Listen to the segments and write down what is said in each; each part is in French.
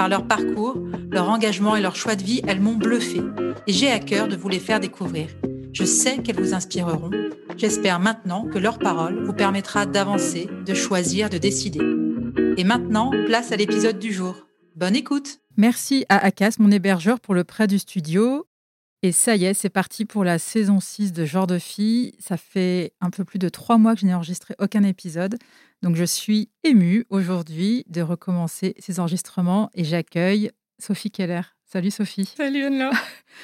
Par leur parcours, leur engagement et leur choix de vie, elles m'ont bluffé et j'ai à cœur de vous les faire découvrir. Je sais qu'elles vous inspireront. J'espère maintenant que leur parole vous permettra d'avancer, de choisir, de décider. Et maintenant, place à l'épisode du jour. Bonne écoute Merci à Akas, mon hébergeur, pour le prêt du studio. Et ça y est, c'est parti pour la saison 6 de Genre de Fille. Ça fait un peu plus de trois mois que je n'ai enregistré aucun épisode. Donc je suis émue aujourd'hui de recommencer ces enregistrements et j'accueille Sophie Keller. Salut Sophie. Salut Anna.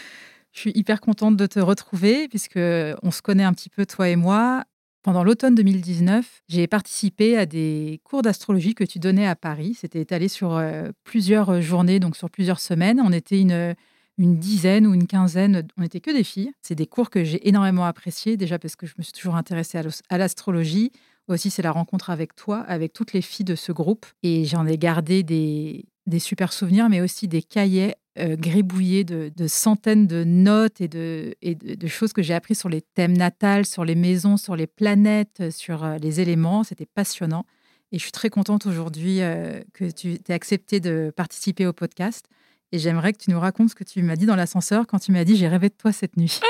je suis hyper contente de te retrouver puisque on se connaît un petit peu toi et moi. Pendant l'automne 2019, j'ai participé à des cours d'astrologie que tu donnais à Paris. C'était étalé sur euh, plusieurs journées, donc sur plusieurs semaines. On était une une dizaine ou une quinzaine, on n'était que des filles. C'est des cours que j'ai énormément appréciés, déjà parce que je me suis toujours intéressée à l'astrologie. Aussi, c'est la rencontre avec toi, avec toutes les filles de ce groupe. Et j'en ai gardé des, super souvenirs, mais aussi des cahiers euh, gribouillés de, centaines de notes et de, choses que j'ai apprises sur les thèmes natals, sur les maisons, sur les planètes, sur euh, les éléments. C'était passionnant. Et je suis très contente aujourd'hui euh, que tu aies accepté de participer au podcast. Et j'aimerais que tu nous racontes ce que tu m'as dit dans l'ascenseur quand tu m'as dit j'ai rêvé de toi cette nuit.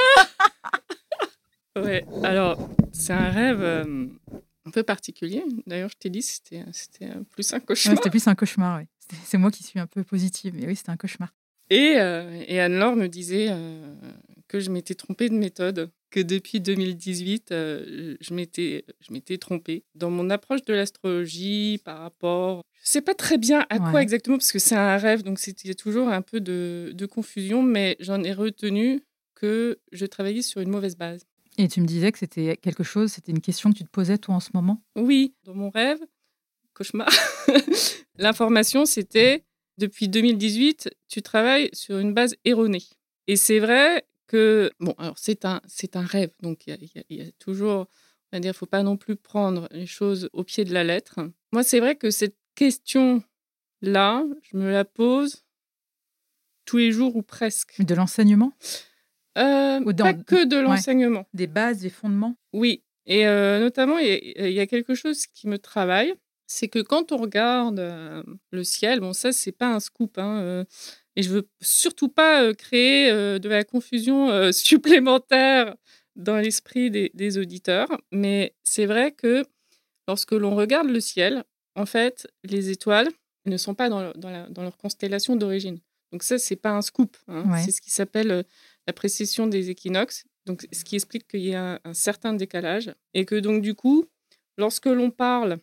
ouais, alors c'est un rêve euh, un peu particulier. D'ailleurs, je t'ai dit c'était c'était plus un cauchemar. c'était plus un cauchemar, oui. C'est moi qui suis un peu positive, mais oui, c'était un cauchemar. Et, euh, et Anne-Laure me disait euh, que je m'étais trompée de méthode, que depuis 2018, je m'étais je m'étais trompée dans mon approche de l'astrologie par rapport je sais pas très bien à quoi exactement, parce que c'est un rêve, donc c'était toujours un peu de, de confusion, mais j'en ai retenu que je travaillais sur une mauvaise base. Et tu me disais que c'était quelque chose, c'était une question que tu te posais toi en ce moment? Oui, dans mon rêve, cauchemar, l'information c'était depuis 2018, tu travailles sur une base erronée. Et c'est vrai que, bon, alors c'est un, c'est un rêve, donc il y, y, a toujours, on va dire, faut pas non plus prendre les choses au pied de la lettre. Moi, c'est vrai que cette question-là, je me la pose tous les jours ou presque. De l'enseignement? Euh, Pas que de l'enseignement. Des bases, des fondements? Oui. Et euh, notamment, il y, a quelque chose qui me travaille, c'est que quand on regarde euh, le ciel, bon, ça, c'est pas un scoop, hein, et je veux surtout pas créer de la confusion supplémentaire dans l'esprit des, des auditeurs, mais c'est vrai que lorsque l'on regarde le ciel, en fait, les étoiles ne sont pas dans, leur constellation d'origine. Donc ça, c'est pas un scoop. Hein. C'est ce qui s'appelle euh, la précession des équinoxes. Donc, ce qui explique qu'il y a un, certain décalage et que donc du coup, lorsque l'on parle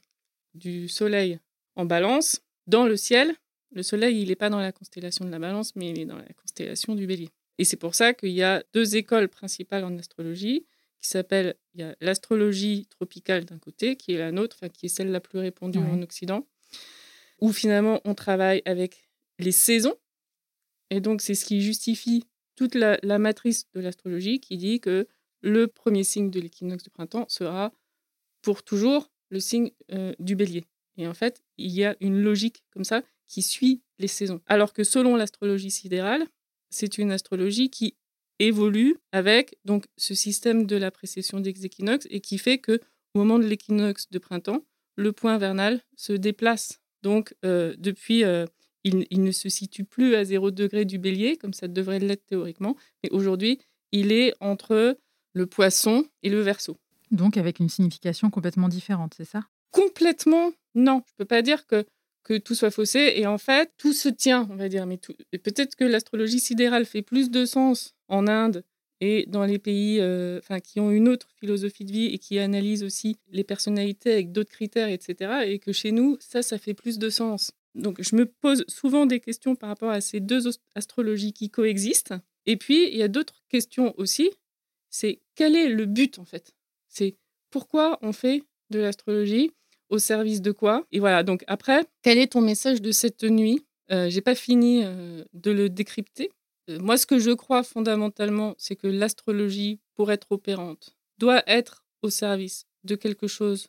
du Soleil en Balance, dans le ciel, le Soleil, il n'est pas dans la constellation de la Balance, mais il est dans la constellation du Bélier. Et c'est pour ça qu'il y a deux écoles principales en astrologie qui s'appelle il y a l'astrologie tropicale d'un côté, qui est la nôtre, enfin, qui est celle la plus répandue en Occident, où finalement on travaille avec les saisons. Et donc c'est ce qui justifie toute la, matrice de l'astrologie qui dit que le premier signe de l'équinoxe de printemps sera pour toujours le signe euh, du bélier. Et en fait, il y a une logique comme ça qui suit les saisons. Alors que selon l'astrologie sidérale, c'est une astrologie qui évolue avec donc ce système de la précession des équinoxes et qui fait que au moment de l'équinoxe de printemps, le point vernal se déplace. Donc euh, depuis, euh, il, ne se situe plus à 0 degré du bélier, comme ça devrait l'être théoriquement, mais aujourd'hui, il est entre le poisson et le verso. Donc avec une signification complètement différente, c'est ça? Complètement, non. Je ne peux pas dire que que tout soit faussé. Et en fait, tout se tient, on va dire. Mais peut-être que l'astrologie sidérale fait plus de sens en Inde et dans les pays euh, qui ont une autre philosophie de vie et qui analysent aussi les personnalités avec d'autres critères, etc. Et que chez nous, ça, ça fait plus de sens. Donc, je me pose souvent des questions par rapport à ces deux astrologies qui coexistent. Et puis, il y a d'autres questions aussi. C'est quel est le but, en fait? C'est pourquoi on fait de l'astrologie? Au service de quoi Et voilà, donc après, quel est ton message de cette nuit? Euh, J'ai pas fini euh, de le décrypter. Euh, moi, ce que je crois fondamentalement, c'est que l'astrologie, pour être opérante, doit être au service de quelque chose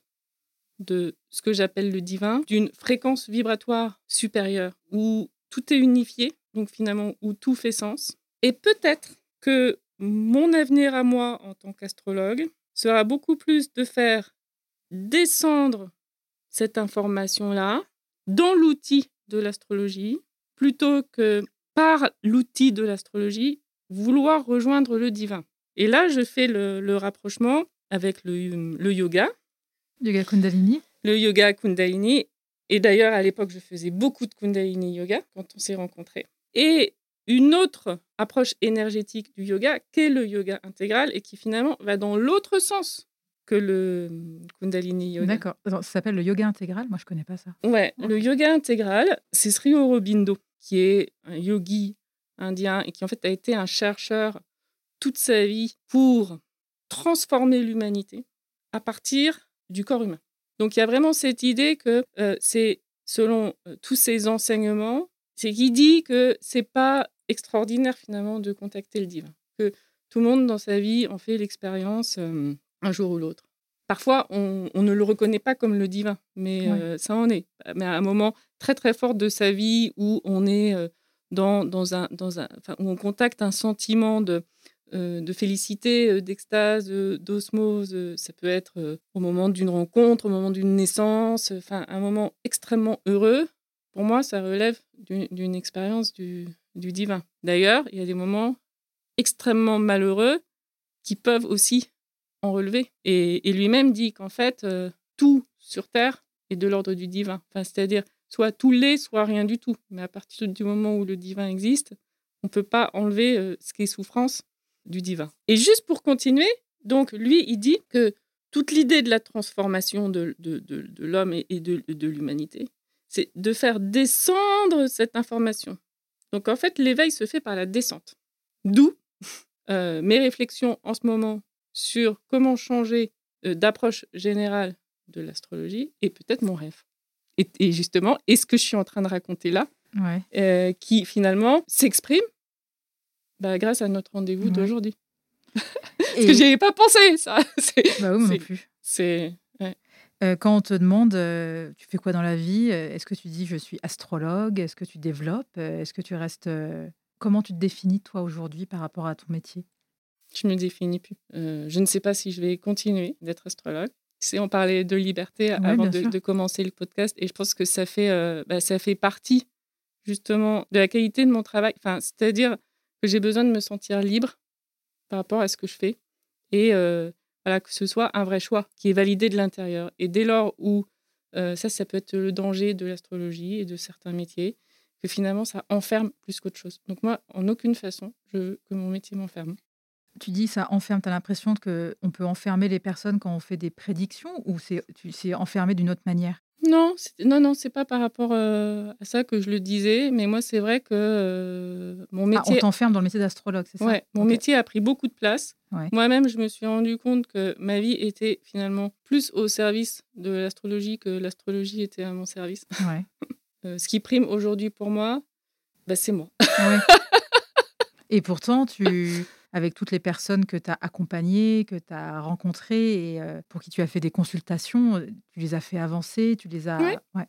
de ce que j'appelle le divin, d'une fréquence vibratoire supérieure, où tout est unifié, donc finalement où tout fait sens. Et peut-être que mon avenir à moi en tant qu'astrologue sera beaucoup plus de faire descendre cette information-là dans l'outil de l'astrologie, plutôt que par l'outil de l'astrologie, vouloir rejoindre le divin. Et là, je fais le, rapprochement avec le, le yoga. Yoga Kundalini Le yoga Kundalini. Et d'ailleurs, à l'époque, je faisais beaucoup de Kundalini yoga quand on s'est rencontrés. Et une autre approche énergétique du yoga, qu'est le yoga intégral, et qui finalement va dans l'autre sens que le Kundalini yoga. D'accord. Ça s'appelle le yoga intégral? Moi, je ne connais pas ça. Ouais, le yoga intégral, c'est Sri Aurobindo, qui est un yogi indien et qui en fait a été un chercheur toute sa vie pour transformer l'humanité à partir du corps humain. Donc il y a vraiment cette idée que euh, c'est selon euh, tous ses enseignements, c'est qu'il dit que c'est pas extraordinaire finalement de contacter le divin, que tout le monde dans sa vie en fait l'expérience euh, un jour ou l'autre. Parfois, on, ne le reconnaît pas comme le divin, mais ça en est. Mais à un moment très très fort de sa vie où on est dans, dans un, dans un, où on contacte un sentiment de, euh, de félicité, euh, d'extase, d'osmose. Euh, ça peut être au moment d'une rencontre, au moment d'une naissance, enfin un moment extrêmement heureux. Pour moi, ça relève d'une expérience du, divin. D'ailleurs, il y a des moments extrêmement malheureux qui peuvent aussi en relever. Et, lui-même dit qu'en fait, tout sur Terre est de l'ordre du divin. Enfin, C'est-à-dire, soit tout l'est, soit rien du tout. Mais à partir du moment où le divin existe, on ne peut pas enlever ce qui est souffrance du divin. Et juste pour continuer, donc lui, il dit que toute l'idée de la transformation de, de, de, l'homme et, de, de l'humanité, c'est de faire descendre cette information. Donc en fait, l'éveil se fait par la descente. D'où euh, mes réflexions en ce moment sur comment changer euh, d'approche générale de l'astrologie et peut-être mon rêve. Et, justement, est ce que je suis en train de raconter là, euh, qui finalement s'exprime bah, grâce à notre rendez-vous d'aujourd'hui. Parce que j'y avais pas pensé, ça. Bah oui, non plus. C'est. Euh, quand on te demande, euh, tu fais quoi dans la vie Est-ce que tu dis je suis astrologue Est-ce que tu développes Est-ce que tu restes Comment tu te définis toi aujourd'hui par rapport à ton métier? Je me définis plus. je ne sais pas si je vais continuer d'être astrologue. On parlait de liberté avant de, commencer le podcast, et je pense que ça fait, bah, ça fait partie justement de la qualité de mon travail. Enfin, c'est-à-dire que j'ai besoin de me sentir libre par rapport à ce que je fais et euh, voilà, que ce soit un vrai choix qui est validé de l'intérieur. Et dès lors où euh, ça, ça peut être le danger de l'astrologie et de certains métiers, que finalement ça enferme plus qu'autre chose. Donc moi, en aucune façon, je veux que mon métier m'enferme. Tu dis ça enferme, tu as l'impression qu'on peut enfermer les personnes quand on fait des prédictions ou c'est enfermé d'une autre manière? Non, non, non, c'est pas par rapport euh, à ça que je le disais, mais moi, c'est vrai que euh, mon métier. Ah, on t'enferme dans le métier d'astrologue, c'est ça? Ouais, mon métier a pris beaucoup de place. Moi-même, je me suis rendu compte que ma vie était finalement plus au service de l'astrologie que l'astrologie était à mon service. Ouais. Euh, ce qui prime aujourd'hui pour moi, bah, c'est moi. Et pourtant, tu avec toutes les personnes que tu as accompagnées, que tu as rencontrées et euh, pour qui tu as fait des consultations, euh, tu les as fait avancer, tu les as... Oui,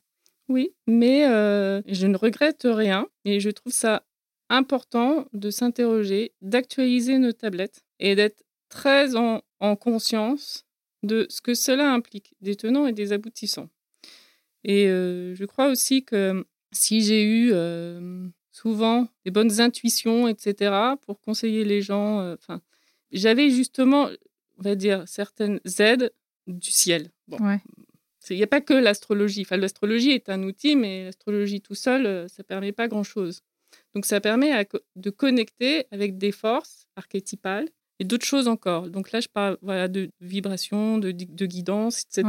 oui mais euh, je ne regrette rien et je trouve ça important de s'interroger, d'actualiser nos tablettes et d'être très en, en, conscience de ce que cela implique, des tenants et des aboutissants. Et je crois aussi que si j'ai eu souvent des bonnes intuitions, etc., pour conseiller les gens. Euh, enfin, j'avais justement, on va dire, certaines aides du ciel. Il n'y a pas que l'astrologie. Enfin, l'astrologie est un outil, mais l'astrologie tout seul, euh, ça ne permet pas grand-chose. Donc, ça permet de connecter avec des forces archétypales et d'autres choses encore. Donc là, je parle voilà, de vibration, de, de guidance, etc.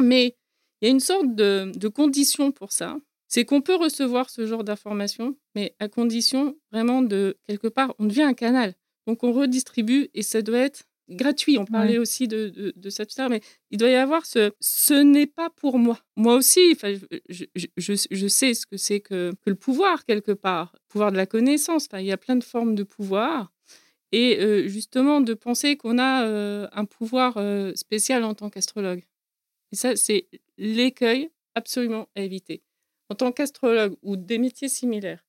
Mais il y a une sorte de, de condition pour ça. C'est qu'on peut recevoir ce genre d'informations, mais à condition vraiment de, quelque part, on devient un canal. Donc on redistribue et ça doit être gratuit. On parlait aussi de, de, de à l'heure, mais il doit y avoir ce ce n'est pas pour moi. Moi aussi, je, je, je, je sais ce que c'est que, que, le pouvoir, quelque part, le pouvoir de la connaissance. il y a plein de formes de pouvoir. Et euh, justement, de penser qu'on a euh, un pouvoir euh, spécial en tant qu'astrologue. Et ça, c'est l'écueil absolument à éviter. En tant qu'astrologue ou des métiers similaires,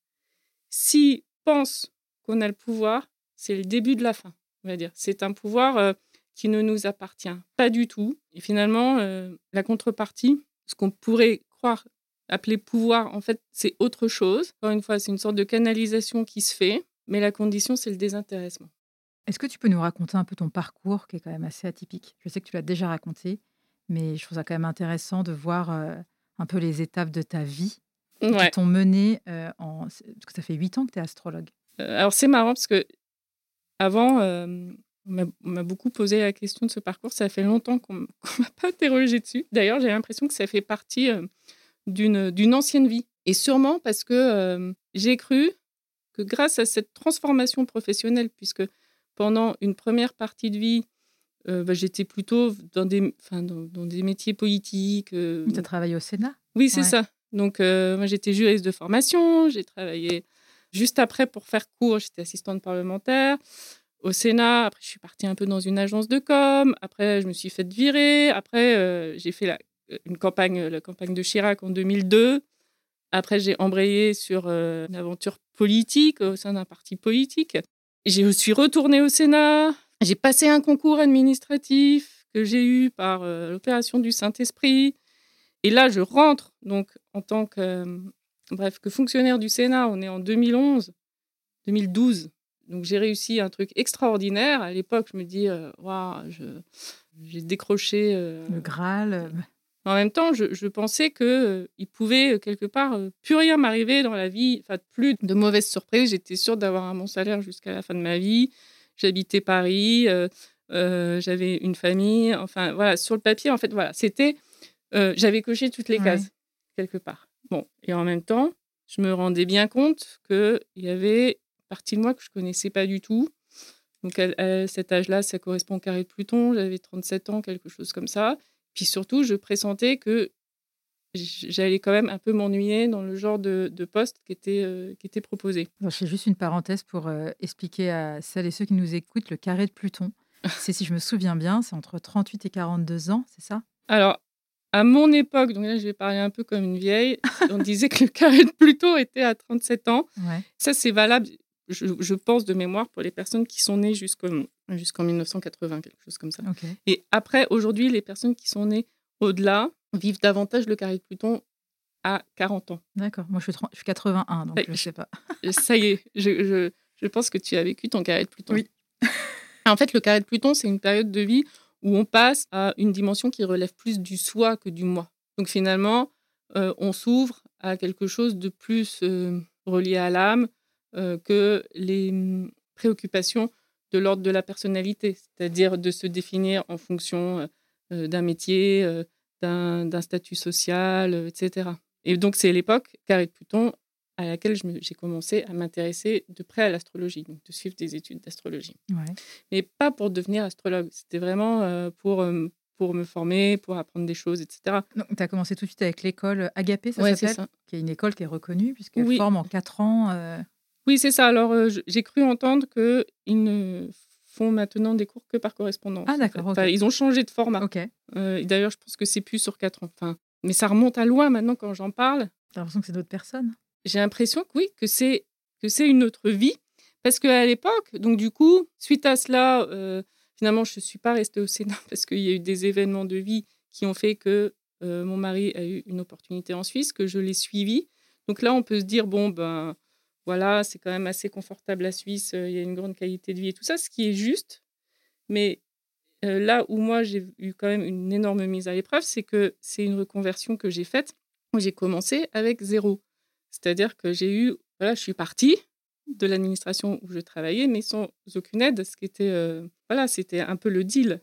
si pense qu'on a le pouvoir, c'est le début de la fin on va dire. C'est un pouvoir euh, qui ne nous appartient pas du tout. Et finalement, euh, la contrepartie, ce qu'on pourrait croire appeler pouvoir, en fait, c'est autre chose. Encore une fois, c'est une sorte de canalisation qui se fait, mais la condition, c'est le désintéressement. Est-ce que tu peux nous raconter un peu ton parcours qui est quand même assez atypique? Je sais que tu l'as déjà raconté, mais je trouve ça quand même intéressant de voir euh, un peu les étapes de ta vie qui t'ont mené en... Parce que ça fait huit ans que tu es astrologue. alors c'est marrant parce que avant, euh, on m'a beaucoup posé la question de ce parcours. Ça fait longtemps qu'on ne m'a pas interrogé dessus. D'ailleurs, j'ai l'impression que ça fait partie euh, d'une ancienne vie. Et sûrement parce que euh, j'ai cru que grâce à cette transformation professionnelle, puisque pendant une première partie de vie, bah, j'étais plutôt dans des, dans, dans, des métiers politiques. tu as travaillé au Sénat Oui, c'est ça. Donc, moi, j'étais juriste de formation, j'ai travaillé Juste après, pour faire court, j'étais assistante parlementaire. Au Sénat, après, je suis partie un peu dans une agence de com. Après, je me suis fait virer. Après, euh, j'ai fait la, euh, une campagne, la campagne de Chirac en 2002. Après, j'ai embrayé sur euh, une aventure politique au sein d'un parti politique. Je suis retournée au Sénat. J'ai passé un concours administratif que j'ai eu par l'opération du Saint-Esprit. Et là, je rentre donc en tant que Bref, que fonctionnaire du Sénat, on est en 2011, 2012. Donc j'ai réussi un truc extraordinaire. À l'époque, je me dis, euh, waouh, j'ai décroché. Euh, le Graal. Euh. En même temps, je, pensais qu'il il pouvait quelque part plus rien m'arriver dans la vie, enfin plus de mauvaises surprises. J'étais sûre d'avoir un bon salaire jusqu'à la fin de ma vie. J'habitais Paris, j'avais une famille. Enfin voilà, sur le papier, en fait, voilà, c'était, j'avais coché toutes les cases quelque part. Bon, et en même temps, je me rendais bien compte qu'il y avait une partie de moi que je connaissais pas du tout. Donc, à, cet âge-là, ça correspond au carré de Pluton. J'avais 37 ans, quelque chose comme ça. Puis surtout, je pressentais que j'allais quand même un peu m'ennuyer dans le genre de, poste qui était, euh, qui était proposé. je fais juste une parenthèse pour euh, expliquer à celles et ceux qui nous écoutent le carré de Pluton. c'est, si je me souviens bien, c'est entre 38 et 42 ans, c'est ça? Alors, à mon époque, donc là je vais parler un peu comme une vieille, on disait que le carré de Pluton était à 37 ans. Ça c'est valable, je, pense de mémoire, pour les personnes qui sont nées jusqu'en 1980, quelque chose comme ça. Et après, aujourd'hui, les personnes qui sont nées au-delà vivent davantage le carré de Pluton à 40 ans. D'accord, moi je suis, je suis 81, donc je ne sais pas. ça y est, je, je, pense que tu as vécu ton carré de Pluton. Oui. en fait, le carré de Pluton, c'est une période de vie où on passe à une dimension qui relève plus du soi que du moi. Donc finalement, euh, on s'ouvre à quelque chose de plus euh, relié à l'âme euh, que les mm, préoccupations de l'ordre de la personnalité, c'est-à-dire de se définir en fonction d'un métier, d'un statut social, etc. Et donc c'est l'époque, Carré de Pluton, à laquelle j'ai commencé à m'intéresser de près à l'astrologie, donc de suivre des études d'astrologie. Mais pas pour devenir astrologue, c'était vraiment euh, pour, euh, pour me former, pour apprendre des choses, etc. Donc, tu as commencé tout de suite avec l'école Agapé, ça s'appelle Qui est une école qui est reconnue, puisqu'elle forme en quatre ans. Euh. Oui, c'est ça. Alors, j'ai cru entendre qu'ils ne font maintenant des cours que par correspondance. Ah, d'accord. ils ont changé de format. Ok. D'ailleurs, je pense que c'est plus sur quatre ans. Enfin, mais ça remonte à loin maintenant quand j'en parle. J'ai l'impression que c'est d'autres personnes? J'ai l'impression que oui, que c'est que c'est une autre vie. Parce qu'à l'époque, donc du coup, suite à cela, euh, finalement, je ne suis pas restée au Sénat parce qu'il y a eu des événements de vie qui ont fait que euh, mon mari a eu une opportunité en Suisse, que je l'ai suivi. Donc là, on peut se dire, bon, ben voilà, c'est quand même assez confortable la Suisse, il y a une grande qualité de vie et tout ça, ce qui est juste. Mais là où moi, j'ai eu quand même une énorme mise à l'épreuve, c'est que c'est une reconversion que j'ai faite. J'ai commencé avec zéro. C'est-à-dire que j'ai eu, voilà, je suis partie, de l'administration où je travaillais, mais sans aucune aide, ce qui était, euh, voilà, c'était un peu le deal.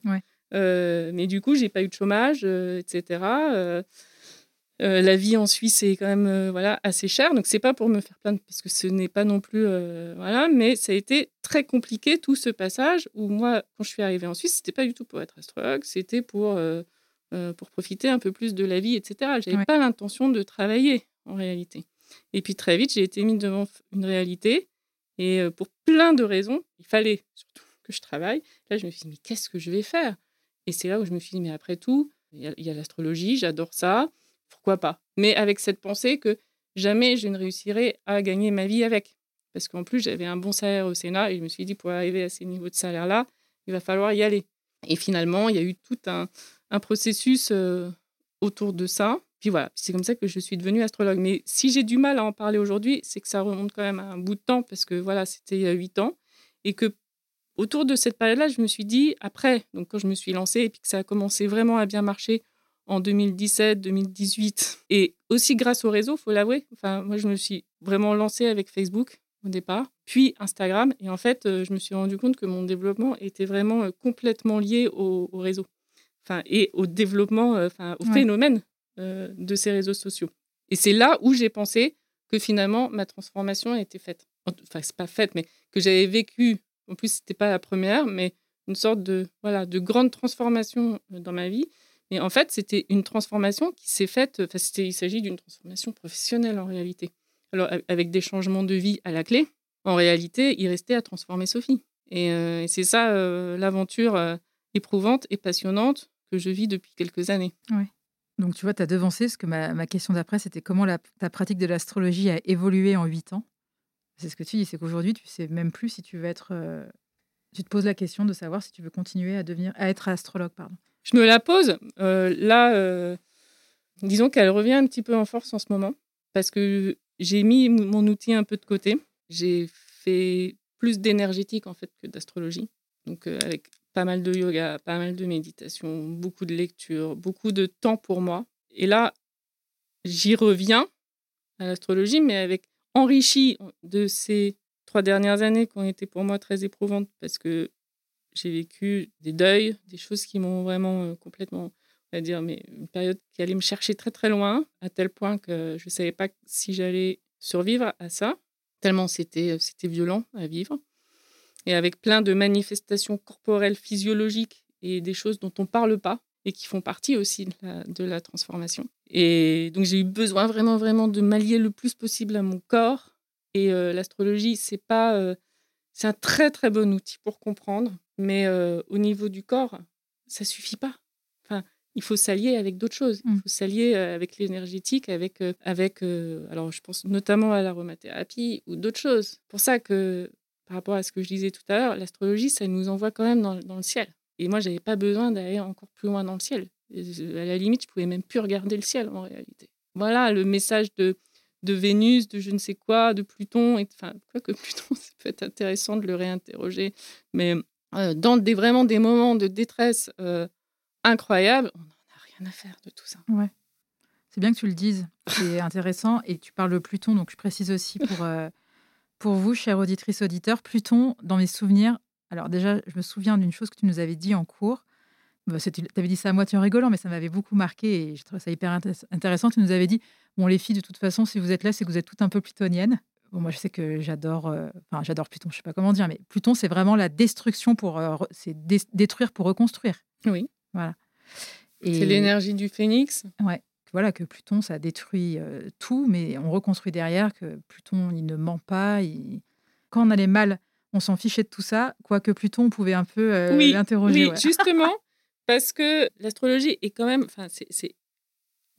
Euh, mais du coup, j'ai pas eu de chômage, etc. la vie en Suisse est quand même voilà assez chère, donc c'est pas pour me faire plaindre parce que ce n'est pas non plus voilà, mais ça a été très compliqué tout ce passage où moi, quand je suis arrivée en Suisse, c'était pas du tout pour être astrologue, c'était pour pour profiter un peu plus de la vie, etc. J'avais n'avais pas l'intention de travailler en réalité. Et puis très vite, j'ai été mise devant une réalité. Et pour plein de raisons, il fallait surtout que je travaille. Là, je me suis dit, mais qu'est-ce que je vais faire? Et c'est là où je me suis dit, mais après tout, il y a, l'astrologie, j'adore ça, pourquoi pas Mais avec cette pensée que jamais je ne réussirai à gagner ma vie avec. Parce qu'en plus, j'avais un bon salaire au Sénat et je me suis dit, pour arriver à ces niveaux de salaire-là, il va falloir y aller. Et finalement, il y a eu tout un, processus autour de ça. Puis voilà, c'est comme ça que je suis devenue astrologue. Mais si j'ai du mal à en parler aujourd'hui, c'est que ça remonte quand même à un bout de temps, parce que voilà, c'était il y a huit ans. Et que autour de cette période-là, je me suis dit, après, donc quand je me suis lancée et puis que ça a commencé vraiment à bien marcher en 2017, 2018, et aussi grâce au réseau, faut l'avouer. Enfin, moi, je me suis vraiment lancée avec Facebook au départ, puis Instagram. Et en fait, euh, je me suis rendu compte que mon développement était vraiment euh, complètement lié au, réseau. Enfin, et au développement, euh, enfin, au phénomène euh, de ces réseaux sociaux. Et c'est là où j'ai pensé que finalement ma transformation a été faite. Enfin, c'est pas faite, mais que j'avais vécu. En plus, c'était pas la première, mais une sorte de voilà de grande transformation dans ma vie. Et en fait, c'était une transformation qui s'est faite. Enfin, il s'agit d'une transformation professionnelle en réalité. Alors, avec des changements de vie à la clé, en réalité, il restait à transformer Sophie. Et, euh, c'est ça l'aventure éprouvante et passionnante que je vis depuis quelques années. Oui. Donc, tu vois, tu as devancé, parce que ma, question d'après, c'était comment ta pratique de l'astrologie a évolué en huit ans? C'est ce que tu dis, c'est qu'aujourd'hui, tu sais même plus si tu veux être. Euh, tu te poses la question de savoir si tu veux continuer à devenir, à être astrologue, pardon. Je me la pose. Euh, là, euh, disons qu'elle revient un petit peu en force en ce moment, parce que j'ai mis mon outil un peu de côté. J'ai fait plus d'énergétique en fait que d'astrologie. Donc avec pas mal de yoga, pas mal de méditation, beaucoup de lecture, beaucoup de temps pour moi. Et là, j'y reviens à l'astrologie, mais avec enrichi de ces trois dernières années qui ont été pour moi très éprouvantes parce que j'ai vécu des deuils, des choses qui m'ont vraiment euh, complètement, on va dire, mais une période qui allait me chercher très très loin, à tel point que je ne savais pas si j'allais survivre à ça, tellement c'était c'était violent à vivre et avec plein de manifestations corporelles, physiologiques et des choses dont on ne parle pas et qui font partie aussi de la, transformation. Et donc j'ai eu besoin vraiment, vraiment de m'allier le plus possible à mon corps. Et euh, l'astrologie, c'est pas, euh, c'est un très très bon outil pour comprendre, mais euh, au niveau du corps, ça suffit pas. Enfin, il faut s'allier avec d'autres choses. Il mmh. faut s'allier avec l'énergétique, avec, avec alors je pense notamment à l'aromathérapie ou d'autres choses. Pour ça que par rapport à ce que je disais tout à l'heure, l'astrologie, ça nous envoie quand même dans, le ciel. Et moi, j'avais pas besoin d'aller encore plus loin dans le ciel. à la limite, je pouvais même plus regarder le ciel en réalité. Voilà le message de, de Vénus, de je ne sais quoi, de Pluton. Et, enfin, quoi que Pluton, ça peut être intéressant de le réinterroger. Mais dans des, vraiment des moments de détresse euh, incroyables, on n'en a rien à faire de tout ça. Ouais. C'est bien que tu le dises. C'est intéressant. Et tu parles de Pluton, donc je précise aussi pour. Euh, pour vous, chère auditrice auditeur, Pluton, dans mes souvenirs, alors déjà, je me souviens d'une chose que tu nous avais dit en cours. Bah, tu avais dit ça à moitié en rigolant, mais ça m'avait beaucoup marqué et je trouvais ça hyper intéressant. Tu nous avais dit, bon, les filles, de toute façon, si vous êtes là, c'est que vous êtes toutes un peu plutoniennes. Bon, moi, je sais que j'adore, euh, enfin, j'adore Pluton, je sais pas comment dire, mais Pluton, c'est vraiment la destruction pour, euh, c'est détruire pour reconstruire. Oui. Voilà. C'est l'énergie du phénix. Ouais voilà, que Pluton, ça détruit tout, mais on reconstruit derrière que Pluton, il ne ment pas. Quand on allait mal, on s'en fichait de tout ça, quoique Pluton, on pouvait un peu l'interroger. Oui, justement, parce que l'astrologie est quand même, enfin, c'est,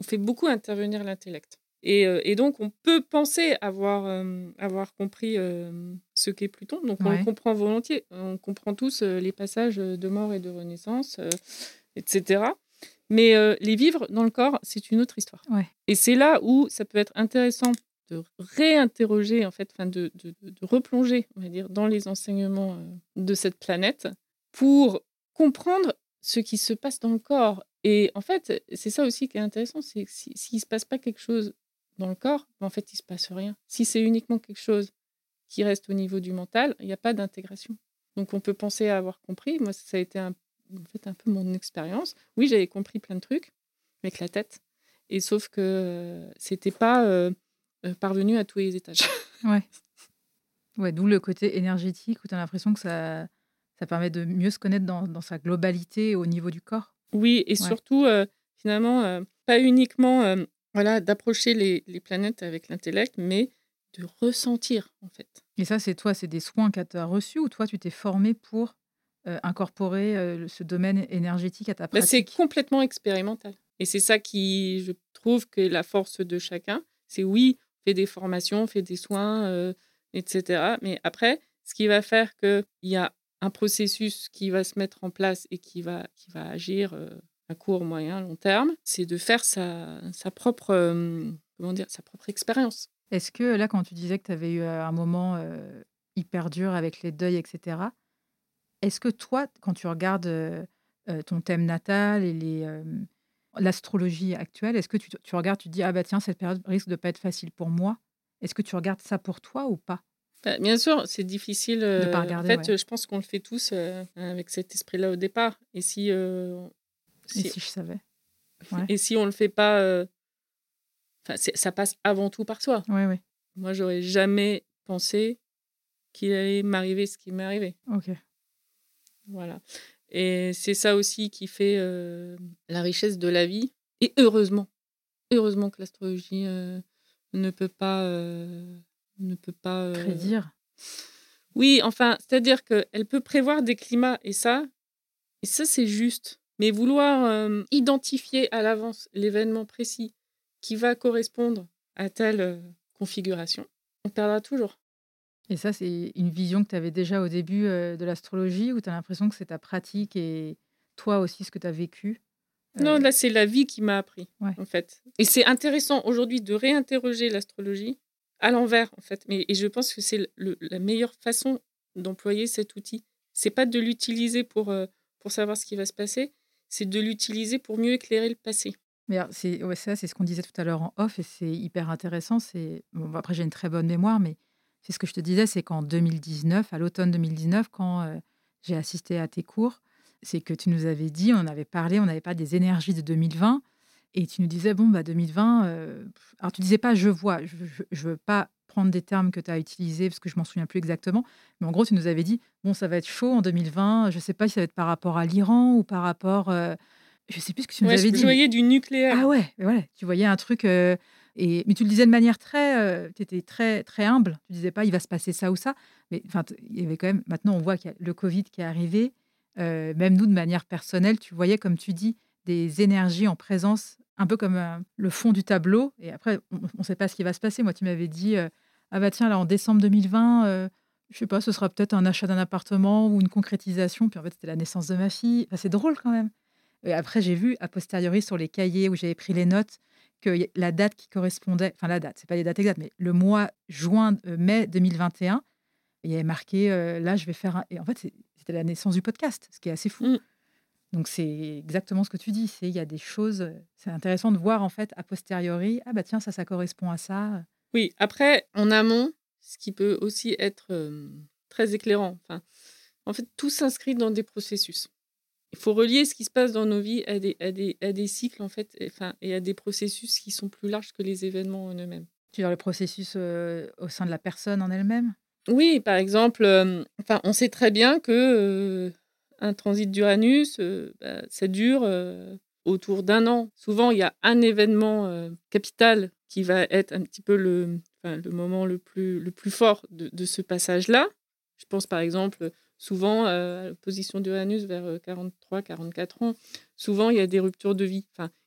on fait beaucoup intervenir l'intellect. Et, donc, on peut penser avoir, avoir compris ce qu'est Pluton. Donc, on le comprend volontiers. On comprend tous les passages de mort et de renaissance, etc. Mais euh, les vivre dans le corps, c'est une autre histoire. Et c'est là où ça peut être intéressant de réinterroger, en fait, enfin de, de, replonger, on va dire, dans les enseignements euh, de cette planète pour comprendre ce qui se passe dans le corps. Et en fait, c'est ça aussi qui est intéressant, c'est que s'il ne se passe pas quelque chose dans le corps, en fait, il ne se passe rien. Si c'est uniquement quelque chose qui reste au niveau du mental, il n'y a pas d'intégration. Donc on peut penser à avoir compris. Moi, ça a été un, en fait un peu mon expérience. Oui, j'avais compris plein de trucs avec la tête. Et sauf que euh, c'était pas euh, euh, parvenu à tous les étages. Ouais. Ouais, d'où le côté énergétique où tu as l'impression que ça, ça permet de mieux se connaître dans, dans sa globalité au niveau du corps. Oui, et surtout, finalement, pas uniquement voilà, d'approcher les, les, planètes avec l'intellect, mais de ressentir, en fait. Et ça, c'est toi, c'est des soins que tu as reçus ou toi, tu t'es formé pour incorporer ce domaine énergétique à ta bah, pratique? C'est complètement expérimental. Et c'est ça qui, je trouve, que est la force de chacun. C'est oui, on fait des formations, on fait des soins, etc. Mais après, ce qui va faire qu'il y a un processus qui va se mettre en place et qui va, qui va agir à court, moyen, long terme, c'est de faire sa, sa propre, comment dire, sa propre expérience. Est-ce que là, quand tu disais que tu avais eu un moment hyper dur avec les deuils, etc., est-ce que toi, quand tu regardes ton thème natal et les, l'astrologie actuelle, est-ce que tu, tu, regardes, tu te dis, ah bah tiens, cette période risque de pas être facile pour moi Est-ce que tu regardes ça pour toi ou pas? Bah, Bien sûr, c'est difficile. de pas regarder, en fait, je pense qu'on le fait tous avec cet esprit-là au départ. Et si, si... Et si je savais ouais. Et si on le fait pas, ça passe avant tout par soi. Oui, oui. Moi, j'aurais jamais pensé qu'il allait m'arriver ce qui m'est arrivé. Ok. Voilà. Et c'est ça aussi qui fait la richesse de la vie. Et heureusement, heureusement que l'astrologie ne peut pas, ne peut pas prédire. Oui, enfin, c'est-à-dire qu'elle peut prévoir des climats et ça, et ça c'est juste. Mais vouloir identifier à l'avance l'événement précis qui va correspondre à telle configuration, on perdra toujours. Et ça, c'est une vision que tu avais déjà au début de l'astrologie, où tu as l'impression que c'est ta pratique et toi aussi ce que tu as vécu Non, là, c'est la vie qui m'a appris, en fait. Et c'est intéressant aujourd'hui de réinterroger l'astrologie à l'envers, en fait. Mais, et je pense que c'est la meilleure façon d'employer cet outil. C'est pas de l'utiliser pour, pour savoir ce qui va se passer, c'est de l'utiliser pour mieux éclairer le passé. C'est ça, c'est ce qu'on disait tout à l'heure en off, et c'est hyper intéressant. C'est après j'ai une très bonne mémoire, mais c'est ce que je te disais, c'est qu'en 2019, à l'automne 2019, quand euh, j'ai assisté à tes cours, c'est que tu nous avais dit, on avait parlé, on n'avait pas des énergies de 2020, et tu nous disais, bon, bah 2020, euh, alors tu disais pas je vois, je ne veux pas prendre des termes que tu as utilisés, parce que je m'en souviens plus exactement, mais en gros, tu nous avais dit, bon, ça va être chaud en 2020, je ne sais pas si ça va être par rapport à l'Iran ou par rapport... Euh, je sais plus ce que tu nous avais dit. Je voyais du nucléaire. Ah ouais, voilà, tu voyais un truc et, mais tu le disais de manière très, euh, tu étais très, très humble. Tu disais pas, il va se passer ça ou ça. Mais enfin, il y avait quand même. Maintenant, on voit qu'il y a le Covid qui est arrivé. Euh, même nous, de manière personnelle, tu voyais, comme tu dis, des énergies en présence, un peu comme euh, le fond du tableau. Et après, on ne sait pas ce qui va se passer. Moi, tu m'avais dit, ah bah tiens, là, en décembre 2020, je sais pas, ce sera peut-être un achat d'un appartement ou une concrétisation. Puis en fait, c'était la naissance de ma fille. c'est drôle quand même. Et après, j'ai vu, a posteriori, sur les cahiers où j'avais pris les notes, que la date qui correspondait, enfin la date, c'est pas les dates exactes, mais le mois juin, euh, mai 2021, il y avait marqué euh, là, je vais faire un. Et en fait, c'était la naissance du podcast, ce qui est assez fou. Mm. Donc c'est exactement ce que tu dis. C'est il y a des choses. C'est intéressant de voir en fait a posteriori. Ah bah tiens, ça, ça correspond à ça. Oui. Après, en amont, ce qui peut aussi être euh, très éclairant. Enfin, en fait, tout s'inscrit dans des processus il faut relier ce qui se passe dans nos vies à des, à des, à des cycles en fait, et, enfin, et à des processus qui sont plus larges que les événements en eux-mêmes. Tu veux dire le processus euh, au sein de la personne en elle-même? Oui, par exemple, euh, enfin, on sait très bien que euh, un transit d'Uranus, bah, ça dure autour d'un an. Souvent, il y a un événement capital qui va être un petit peu le, le moment le plus, le plus fort de, de ce passage-là. Je pense par exemple souvent, euh, à la position d'Uranus vers 43-44 euh, ans, souvent il y a des ruptures de vie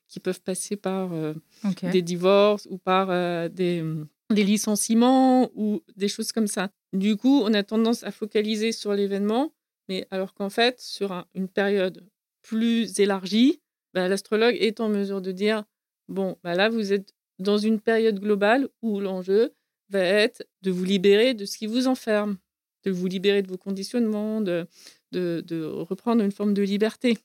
qui peuvent passer par euh, des divorces ou par des, des, licenciements ou des choses comme ça. Du coup, on a tendance à focaliser sur l'événement, mais alors qu'en fait, sur une période plus élargie, bah, l'astrologue est en mesure de dire, bon, bah, là, vous êtes dans une période globale où l'enjeu va être de vous libérer de ce qui vous enferme de vous libérer de vos conditionnements, de, de, reprendre une forme de liberté.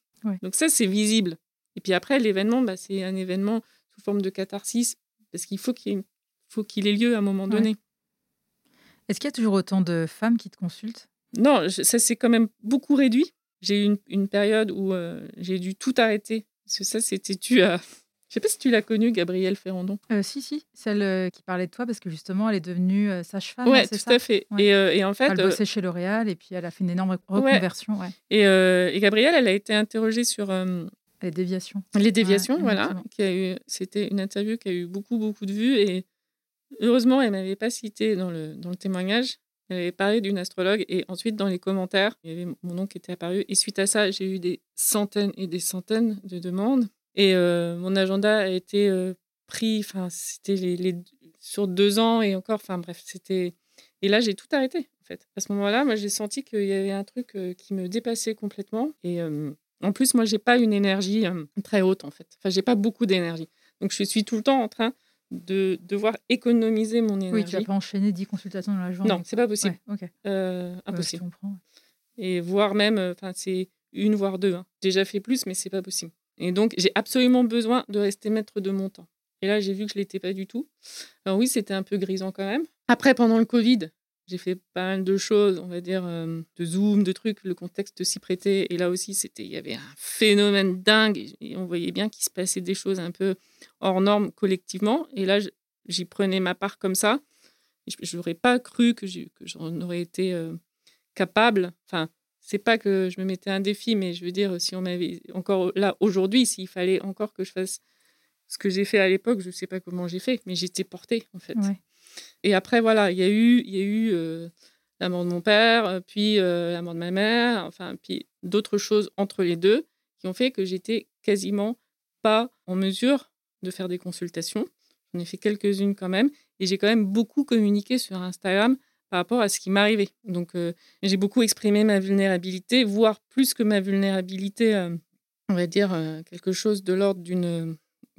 Donc ça, c'est visible. Et puis après, l'événement, bah, c'est un événement sous forme de catharsis, parce qu'il faut qu'il faut qu'il ait lieu à un moment donné. Est-ce qu'il y a toujours autant de femmes qui te consultent? Non, ça s'est quand même beaucoup réduit. J'ai eu une, période où euh, j'ai dû tout arrêter. Parce que ça, c'était tu à. Je sais pas si tu l'as connue, Gabrielle Ferrandon. Euh, si, si, celle euh, qui parlait de toi, parce que justement, elle est devenue sage-femme. Oui, tout à fait. Et, et, en fait, elle bossait chez L'Oréal et puis elle a fait une énorme reconversion. Ouais. Et, et, Gabrielle, elle a été interrogée sur les déviations. Les déviations, voilà. Qui a eu, c'était une interview qui a eu beaucoup, beaucoup de vues et heureusement, elle m'avait pas cité dans le, dans le témoignage. Elle avait parlé d'une astrologue et ensuite dans les commentaires, il y avait mon nom qui était apparu. Et suite à ça, j'ai eu des centaines et des centaines de demandes. Et euh, mon agenda a été euh, pris, enfin, c'était sur deux ans et encore, enfin bref, c'était. Et là, j'ai tout arrêté, en fait. À ce moment-là, moi, j'ai senti qu'il y avait un truc euh, qui me dépassait complètement. Et en plus, moi, j'ai pas une énergie très haute, en fait. Enfin, j'ai pas beaucoup d'énergie. Donc, je suis tout le temps en train de devoir économiser mon énergie. Oui, tu vas pas enchaîner 10 consultations dans la journée. Non, c'est pas possible. Euh, impossible. Et voire même, euh, enfin, c'est une voire deux. Hein. J'ai déjà fait plus, mais c'est pas possible. Et donc, j'ai absolument besoin de rester maître de mon temps. Et là, j'ai vu que je l'étais pas du tout. Alors oui, c'était un peu grisant quand même. Après, pendant le Covid, j'ai fait pas mal de choses, on va dire, euh, de Zoom, de trucs, le contexte s'y prêtait. Et là aussi, c'était, il y avait un phénomène dingue. Et on voyait bien qu'il se passait des choses un peu hors normes collectivement. Et là, j'y prenais ma part comme ça. Je n'aurais pas cru que j'en aurais été euh, capable. Enfin, c'est pas que je me mettais un défi, mais je veux dire, si on m'avait encore là aujourd'hui, s'il fallait encore que je fasse ce que j'ai fait à l'époque, je ne sais pas comment j'ai fait, mais j'étais portée en fait. Et après, voilà, il y a eu, y a eu euh, la mort de mon père, euh, puis euh, la mort de ma mère, enfin, puis d'autres choses entre les deux qui ont fait que j'étais quasiment pas en mesure de faire des consultations. J'en ai fait quelques-unes quand même. Et j'ai quand même beaucoup communiqué sur Instagram par rapport à ce qui m'arrivait. Donc, j'ai beaucoup exprimé ma vulnérabilité, voire plus que ma vulnérabilité, on va dire quelque chose de l'ordre d'une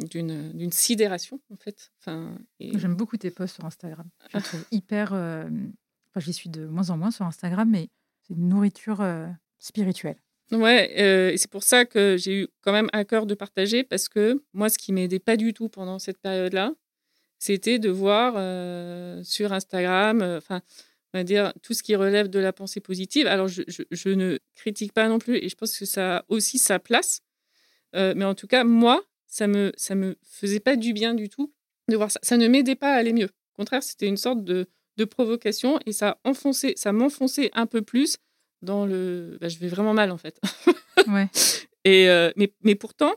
d'une sidération en fait. Enfin, J'aime beaucoup tes posts sur Instagram. Je trouve hyper. Euh, enfin, j'y suis de moins en moins sur Instagram, mais c'est une nourriture euh, spirituelle. Ouais, euh, et c'est pour ça que j'ai eu quand même à cœur de partager parce que moi, ce qui m'aidait pas du tout pendant cette période-là, c'était de voir sur Instagram, enfin, on va dire tout ce qui relève de la pensée positive. Alors, je, je, je, ne critique pas non plus et je pense que ça a aussi sa place. mais en tout cas, moi, ça me ça me faisait pas du bien du tout de voir ça. Ça ne m'aidait pas à aller mieux. Au contraire, c'était une sorte de, de provocation et ça enfonçait, ça m'enfonçait un peu plus dans le. Bah, je vais vraiment mal en fait. ouais. Et euh, mais, mais pourtant,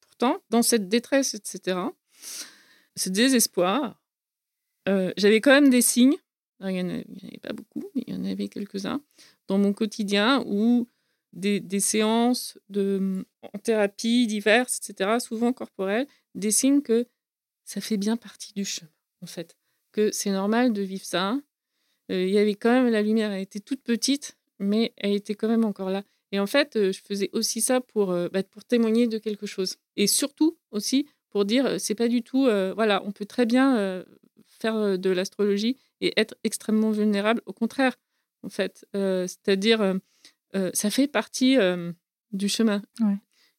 pourtant, dans cette détresse, etc., ce désespoir, euh, j'avais quand même des signes. il n'y en, avait pas beaucoup, mais il y en avait quelques-uns dans mon quotidien où des, séances de, en thérapie diverses, etc., souvent corporelles, des signes que ça fait bien partie du chemin, en fait. Que c'est normal de vivre ça. Euh, il y avait quand même la lumière, elle était toute petite, mais elle était quand même encore là. Et en fait, euh, je faisais aussi ça pour, euh, bah, pour témoigner de quelque chose. Et surtout aussi pour dire, c'est pas du tout, voilà, on peut très bien faire de l'astrologie et être extrêmement vulnérable. Au contraire, en fait, c'est-à-dire ça fait partie du chemin.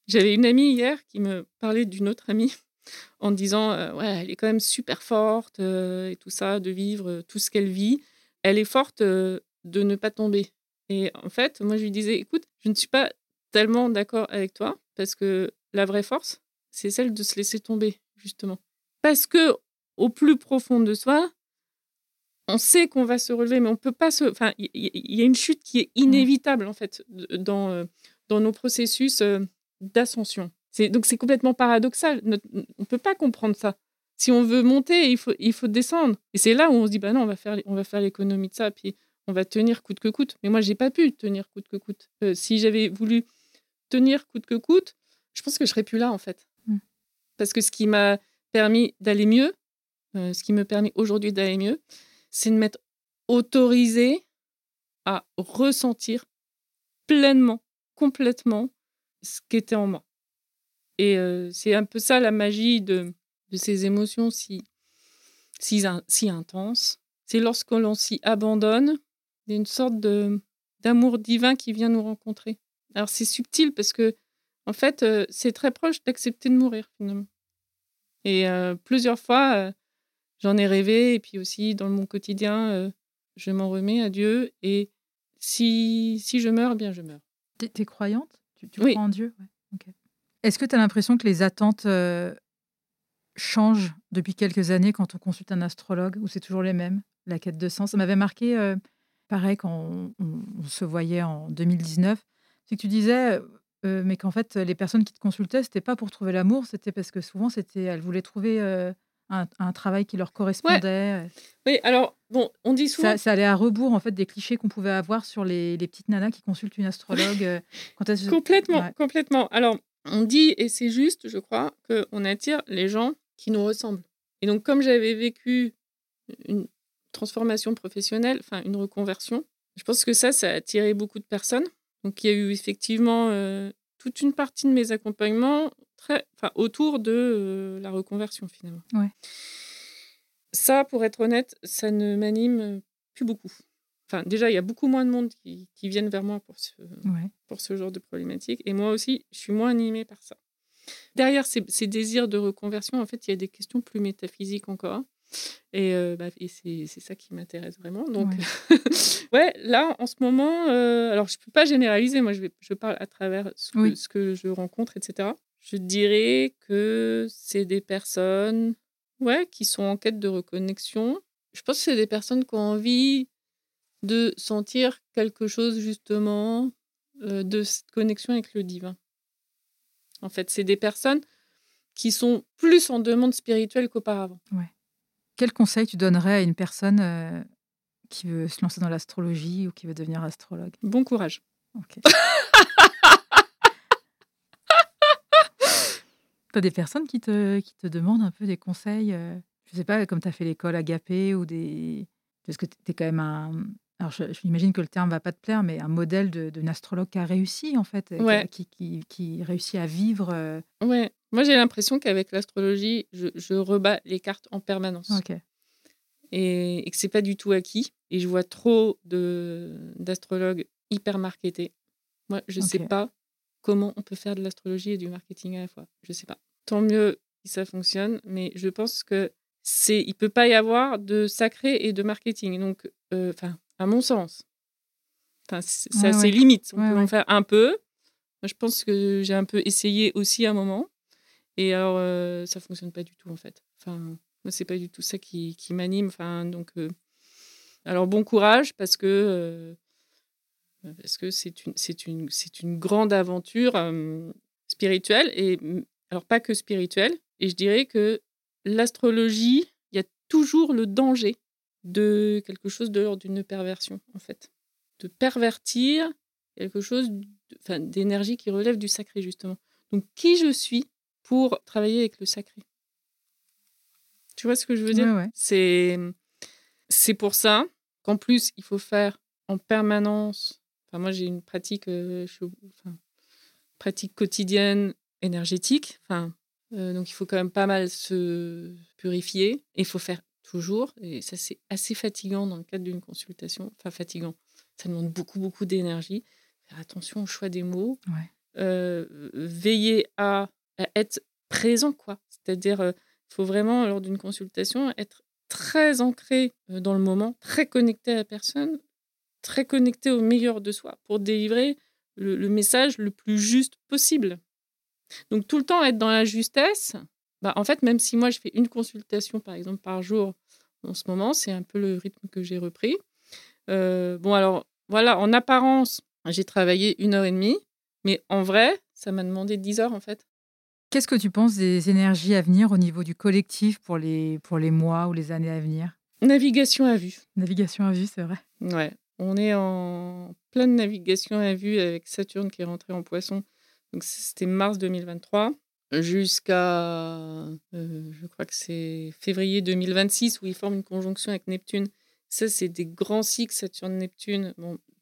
J'avais une amie hier qui me parlait d'une autre amie en disant ouais elle est quand même super forte et tout ça de vivre tout ce qu'elle vit. Elle est forte de ne pas tomber. Et en fait moi je lui disais écoute je ne suis pas tellement d'accord avec toi parce que la vraie force c'est celle de se laisser tomber justement. Parce que au plus profond de soi on sait qu'on va se relever, mais on peut pas se. Enfin, il y, a une chute qui est inévitable en fait dans euh, dans nos processus euh, d'ascension. C'est donc c'est complètement paradoxal. on peut pas comprendre ça. Si on veut monter, il faut il faut descendre. Et c'est là où on se dit bah non, on va faire on va faire l'économie de ça, puis on va tenir coûte que coûte. Mais moi, j'ai pas pu tenir coûte que coûte. Euh, si j'avais voulu tenir coûte que coûte, je pense que je serais plus là en fait. Mmh. Parce que ce qui m'a permis d'aller mieux, ce qui me permet aujourd'hui d'aller mieux, c'est de m'être autorisé à ressentir pleinement, complètement ce qui était en moi. Et euh, c'est un peu ça la magie de, de ces émotions si, si, intenses. C'est lorsque l'on s'y abandonne, il y a une sorte de, d'amour divin qui vient nous rencontrer. Alors c'est subtil parce que, en fait, euh, c'est très proche d'accepter de mourir finalement. Et euh, plusieurs fois, J'en ai rêvé, et puis aussi dans mon quotidien, je m'en remets à Dieu et si, si je meurs, bien je meurs. Tu es, croyante? Tu, oui. crois en Dieu? Est-ce que tu as l'impression que les attentes euh, changent depuis quelques années quand on consulte un astrologue ou c'est toujours les mêmes La quête de sens? Ça m'avait marqué, euh, pareil, quand on, se voyait en 2019, c'est que tu disais, euh, mais qu'en fait, les personnes qui te consultaient, c'était pas pour trouver l'amour, c'était parce que souvent, c'était, elles voulaient trouver un, travail qui leur correspondait. Oui, alors, bon, on dit souvent. Ça, allait à rebours, en fait, des clichés qu'on pouvait avoir sur les, petites nanas qui consultent une astrologue. Euh, quand Complètement, complètement. Alors, on dit, et c'est juste, je crois, qu'on attire les gens qui nous ressemblent. Et donc, comme j'avais vécu une transformation professionnelle, enfin, une reconversion, je pense que ça, ça a attiré beaucoup de personnes. Donc, il y a eu effectivement euh, toute une partie de mes accompagnements très, enfin, autour de euh, la reconversion finalement. Ouais. Ça, pour être honnête, ça ne m'anime plus beaucoup. Enfin, déjà, il y a beaucoup moins de monde qui, qui viennent vers moi pour ce, pour ce genre de problématique. Et moi aussi, je suis moins animée par ça. Derrière ces, ces désirs de reconversion, en fait, il y a des questions plus métaphysiques encore. Et, euh, bah, et c'est, ça qui m'intéresse vraiment. Donc, ouais. là, en ce moment, euh, alors je ne peux pas généraliser, moi je, vais, je parle à travers ce que, ce que je rencontre, etc. Je dirais que c'est des personnes ouais, qui sont en quête de reconnexion. Je pense que c'est des personnes qui ont envie de sentir quelque chose justement euh, de cette connexion avec le divin. En fait, c'est des personnes qui sont plus en demande spirituelle qu'auparavant. Ouais. Quel conseil tu donnerais à une personne euh, qui veut se lancer dans l'astrologie ou qui veut devenir astrologue? Bon courage. Tu as des personnes qui te, qui te demandent un peu des conseils euh, Je sais pas, comme tu as fait l'école agapée ou des. Parce que tu es quand même un. Alors, j'imagine que le terme va pas te plaire, mais un modèle d'une astrologue qui a réussi, en fait, qui, qui, qui, réussit à vivre. Euh. Ouais, moi j'ai l'impression qu'avec l'astrologie, je, je, rebats les cartes en permanence. Ok. Et, et que c'est pas du tout acquis. Et je vois trop d'astrologues hyper marketés. Moi, je ne sais pas comment on peut faire de l'astrologie et du marketing à la fois. Je sais pas. Tant mieux si ça fonctionne, mais je pense que c'est, il peut pas y avoir de sacré et de marketing. Donc, euh, enfin, à mon sens, enfin, c'est ouais, limite. On peut en faire un peu. Moi, je pense que j'ai un peu essayé aussi à un moment, et alors euh, ça fonctionne pas du tout en fait. Enfin, moi, c'est pas du tout ça qui, qui m'anime. Enfin, donc, euh, alors bon courage parce que parce que c'est une, c'est une, c'est une grande aventure spirituelle, et alors pas que spirituelle. Et je dirais que l'astrologie, il y a toujours le danger de quelque chose de l'ordre d'une perversion, en fait. De pervertir quelque chose d'énergie qui relève du sacré, justement. Donc, qui je suis pour travailler avec le sacré? Tu vois ce que je veux dire? C'est, c'est pour ça qu'en plus, il faut faire en permanence moi, j'ai une pratique, euh, pratique quotidienne énergétique. Enfin, euh, donc, il faut quand même pas mal se purifier. il faut faire toujours. Et ça, c'est assez fatigant dans le cadre d'une consultation. Enfin, fatigant. Ça demande beaucoup, beaucoup d'énergie. Faire attention au choix des mots. Euh, veiller à, être présent, quoi. C'est-à-dire, il faut vraiment, lors d'une consultation, être très ancré dans le moment, très connecté à la personne, très connecté au meilleur de soi pour délivrer le, message le plus juste possible. Donc tout le temps être dans la justesse, bah, en fait, même si moi je fais une consultation par exemple par jour en ce moment, c'est un peu le rythme que j'ai repris. Euh, bon alors voilà, en apparence, j'ai travaillé une heure et demie, mais en vrai, ça m'a demandé dix heures en fait. Qu'est-ce que tu penses des énergies à venir au niveau du collectif pour les, pour les mois ou les années à venir? Navigation à vue. Navigation à vue, c'est vrai. Ouais. On est en pleine navigation à vue avec Saturne qui est rentré en poisson. Donc c'était mars 2023 jusqu'à, euh, je crois que c'est février 2026 où il forme une conjonction avec Neptune. Ça, c'est des grands cycles Saturne-Neptune.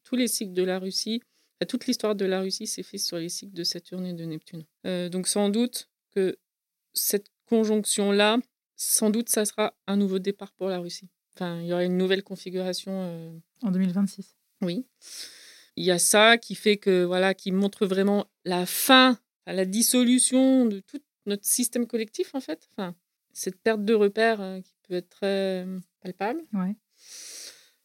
Tous les cycles de la Russie, toute l'histoire de la Russie s'est faite sur les cycles de Saturne et de Neptune. Euh, donc sans doute que cette conjonction-là, sans doute, ça sera un nouveau départ pour la Russie. Enfin, il y aura une nouvelle configuration. Euh, en 2026. Oui. Il y a ça qui fait que, voilà, qui montre vraiment la fin, la dissolution de tout notre système collectif, en fait. Enfin, cette perte de repères euh, qui peut être très euh, palpable. Ouais.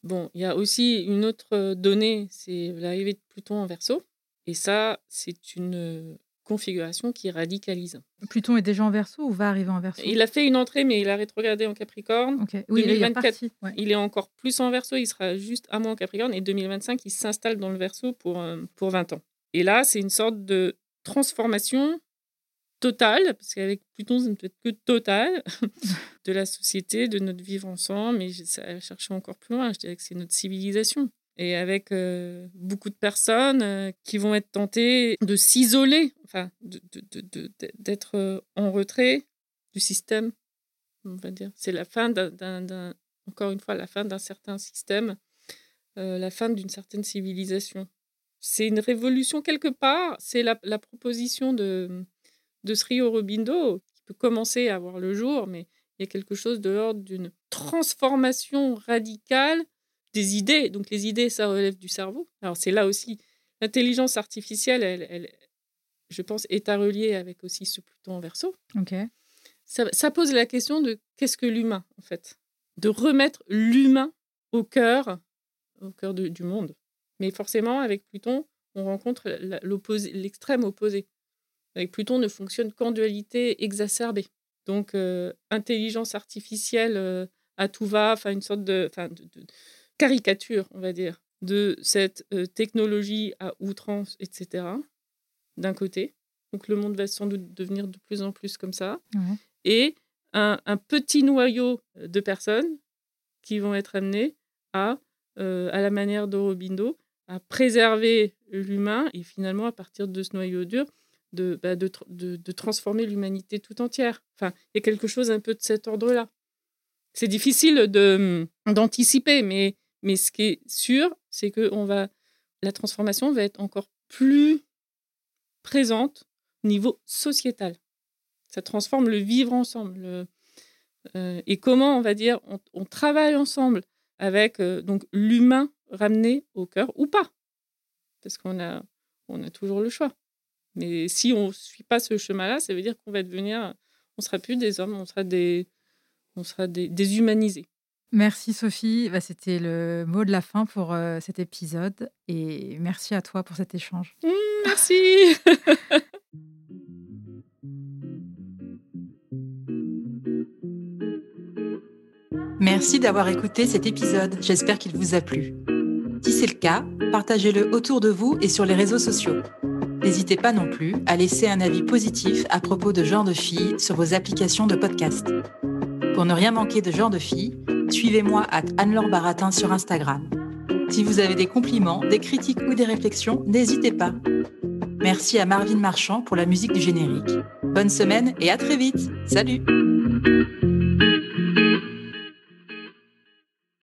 Bon, il y a aussi une autre donnée, c'est l'arrivée de Pluton en verso. Et ça, c'est une configuration qui radicalise. Pluton est déjà en verso ou va arriver en verso? Il a fait une entrée, mais il a rétrogradé en Capricorne. Oui, 2024, il, est il est encore plus en verso, il sera juste un mois en Capricorne. Et 2025, il s'installe dans le verso pour, euh, pour 20 ans. Et là, c'est une sorte de transformation totale, parce qu'avec Pluton, ça ne peut être que totale, de la société, de notre vivre ensemble. Mais ça chercher encore plus loin. Je dirais que c'est notre civilisation et avec euh, beaucoup de personnes euh, qui vont être tentées de s'isoler, enfin, d'être euh, en retrait du système, on va dire. C'est la fin d'un, encore une fois, la fin d'un certain système, la fin d'une certaine civilisation. C'est une révolution quelque part, c'est la, la, proposition de, de Sri Aurobindo qui peut commencer à voir le jour, mais il y a quelque chose de l'ordre d'une transformation radicale des idées. Donc les idées, ça relève du cerveau. Alors c'est là aussi, l'intelligence artificielle, elle, je pense, est à relier avec aussi ce Pluton en verso. Ok. Ça, pose la question de qu'est-ce que l'humain, en fait? De remettre l'humain au cœur, au cœur du monde. Mais forcément, avec Pluton, on rencontre l'extrême opposé. Avec Pluton, ne fonctionne qu'en dualité exacerbée. Donc, euh, intelligence artificielle euh, à tout va, enfin, une sorte de, de caricature, on va dire, de cette euh, technologie à outrance, etc., d'un côté. Donc le monde va sans doute devenir de plus en plus comme ça. Et un, petit noyau de personnes qui vont être amenées à, euh, à la manière d'Aurobindo, à préserver l'humain et finalement, à partir de ce noyau dur, de, bah, de, de, transformer l'humanité tout entière. Enfin, il y a quelque chose un peu de cet ordre-là. C'est difficile d'anticiper, mais mais ce qui est sûr, c'est que on va, la transformation va être encore plus présente au niveau sociétal. Ça transforme le vivre ensemble. Euh, et comment, on va dire, on, travaille ensemble avec euh, donc l'humain ramené au cœur ou pas. Parce qu'on a, on a toujours le choix. Mais si on ne suit pas ce chemin-là, ça veut dire qu'on va devenir, on sera plus des hommes, on sera des, on sera des, déshumanisés. Merci Sophie, bah, c'était le mot de la fin pour euh, cet épisode et merci à toi pour cet échange. Mmh, merci. merci d'avoir écouté cet épisode, j'espère qu'il vous a plu. Si c'est le cas, partagez-le autour de vous et sur les réseaux sociaux. N'hésitez pas non plus à laisser un avis positif à propos de Genre de Filles sur vos applications de podcast. Pour ne rien manquer de Genre de Filles, suivez-moi à Anne-Laure Baratin sur Instagram. Si vous avez des compliments, des critiques ou des réflexions, n'hésitez pas. Merci à Marvin Marchand pour la musique du générique. Bonne semaine et à très vite. Salut